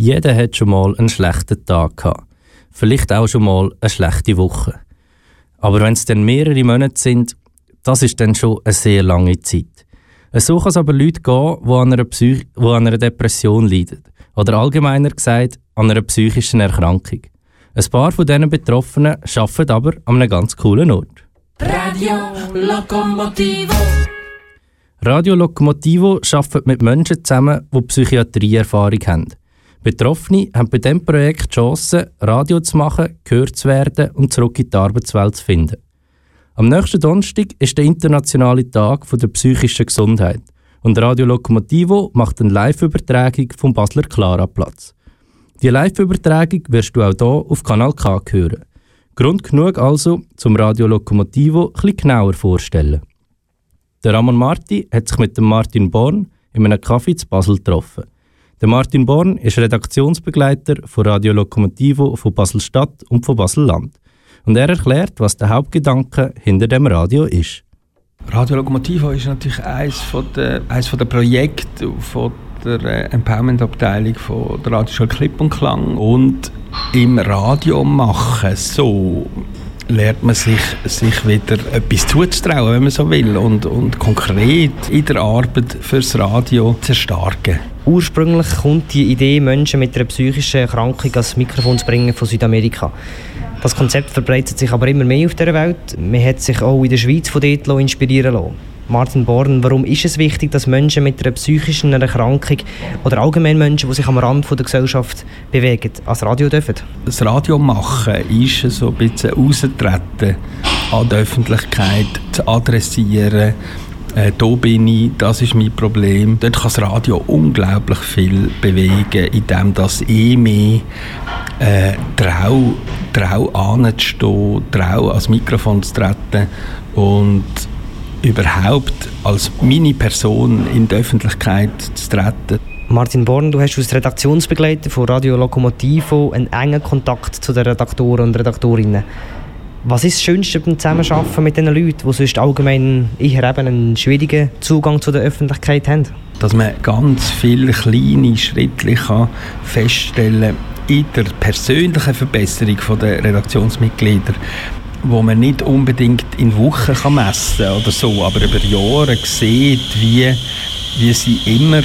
Jeder hat schon mal einen schlechten Tag gehabt. Vielleicht auch schon mal eine schlechte Woche. Aber wenn es dann mehrere Monate sind, das ist dann schon eine sehr lange Zeit. So kann es aber Leute gehen, die an einer, Psych die an einer Depression leiden. Oder allgemeiner gesagt, an einer psychischen Erkrankung. Ein paar von diesen Betroffenen arbeiten aber an einem ganz coolen Ort. Radio Locomotivo. Radio Locomotivo arbeitet mit Menschen zusammen, die Psychiatrieerfahrung haben. Betroffene haben bei diesem Projekt die Chance, Radio zu machen, gehört zu werden und zurück in die Arbeitswelt zu finden. Am nächsten Donnerstag ist der internationale Tag der psychischen Gesundheit und Radio Locomotivo macht eine Live-Übertragung vom Basler Clara-Platz. Die Live-Übertragung wirst du auch hier auf Kanal K hören. Grund genug also, zum Radio Locomotivo etwas genauer vorzustellen. Der Ramon Marti hat sich mit dem Martin Born in einem Café zu Basel getroffen. Der Martin Born ist Redaktionsbegleiter von Radio Locomotivo von Basel-Stadt und von Basel-Land. Und er erklärt, was der Hauptgedanke hinter dem Radio ist. Radio Locomotivo ist natürlich eines der, eines der Projekte von der äh, Empowerment-Abteilung von der Radioschule Klipp und Klang. Und im Radio machen so lernt man sich, sich wieder etwas zuzutrauen, wenn man so will, und, und konkret in der Arbeit fürs Radio zu erstarken. Ursprünglich kommt die Idee, Menschen mit einer psychischen Erkrankung ans Mikrofon zu bringen von Südamerika. Das Konzept verbreitet sich aber immer mehr auf der Welt. Man hat sich auch in der Schweiz von dort inspirieren lassen. Martin Born, warum ist es wichtig, dass Menschen mit einer psychischen Erkrankung oder allgemein Menschen, die sich am Rand der Gesellschaft bewegen, ans Radio dürfen? Das Radio machen ist so ein bisschen austreten an die Öffentlichkeit, zu adressieren, äh, bin ich, das ist mein Problem. Dort kann das Radio unglaublich viel bewegen, indem das eh mehr äh, trau, trau anzustehen, trau ans Mikrofon zu treten und überhaupt als meine Person in der Öffentlichkeit zu treten. Martin Born, du hast als Redaktionsbegleiter von Radio Locomotivo einen engen Kontakt zu den Redaktoren und Redaktorinnen. Was ist das Schönste beim Zusammenarbeiten mit den Leuten, die sonst allgemein eher eben einen schwierigen Zugang zu der Öffentlichkeit haben? Dass man ganz viele kleine Schritte kann feststellen in der persönlichen Verbesserung der Redaktionsmitglieder wo man nicht unbedingt in Wochen kann messen kann oder so, aber über Jahre sieht, wie, wie sie immer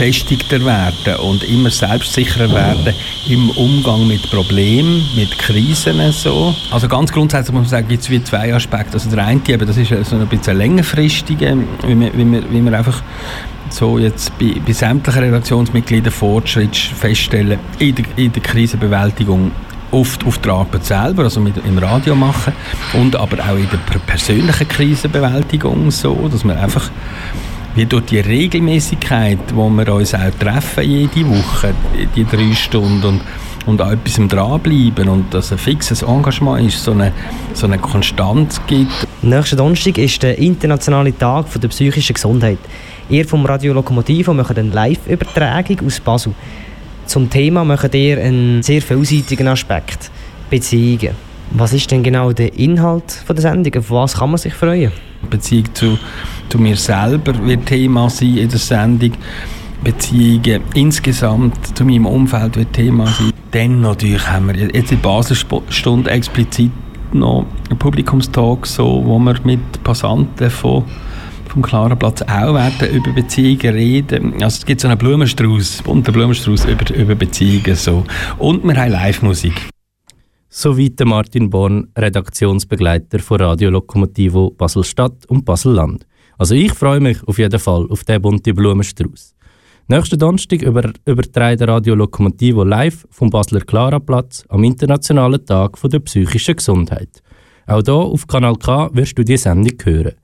gefestigter werden und immer selbstsicherer werden im Umgang mit Problemen, mit Krisen so. Also ganz grundsätzlich muss man sagen, gibt es zwei Aspekte. Also der eine, eben, das ist so ein bisschen längerfristige, wie man, wie man, wie man einfach so jetzt bei, bei sämtlichen Redaktionsmitgliedern Fortschritt feststellen in der, in der Krisenbewältigung oft auf der Arbeit selber, also mit, im Radio machen und aber auch in der persönlichen Krisenbewältigung so, dass man einfach wie durch die Regelmäßigkeit, wo wir uns auch treffen jede Woche, die drei Stunden und, und an etwas dranbleiben und dass ein fixes Engagement ist, so eine, so eine Konstanz gibt. Nächsten Donnerstag ist der internationale Tag der psychischen Gesundheit. Ihr vom Radio Lokomotive macht eine Live-Übertragung aus Basel. Zum Thema macht ihr einen sehr vielseitigen Aspekt, Beziehungen. Was ist denn genau der Inhalt der Sendung? Auf was kann man sich freuen? Beziehung zu, zu mir selber wird Thema sein in der Sendung. Beziehungen insgesamt zu meinem Umfeld wird Thema sein. Dann natürlich haben wir jetzt in Baselstunde explizit noch einen Publikumstalk, so, wo wir mit Passanten von vom klaren Platz auch werden über Beziehungen reden. Also es gibt so einen Blumenstrauß, bunten Blumenstrauß über, über Beziehungen so. Und wir haben Live-Musik. Soweit Martin Born, Redaktionsbegleiter von Radio Lokomotivo Basel-Stadt und Basel-Land. Also ich freue mich auf jeden Fall auf den bunten Blumenstrauß. Nächsten Donnerstag über, überträgt Radio Lokomotivo live vom Basler Clara-Platz am Internationalen Tag der psychischen Gesundheit. Auch hier auf Kanal K wirst du die Sendung hören.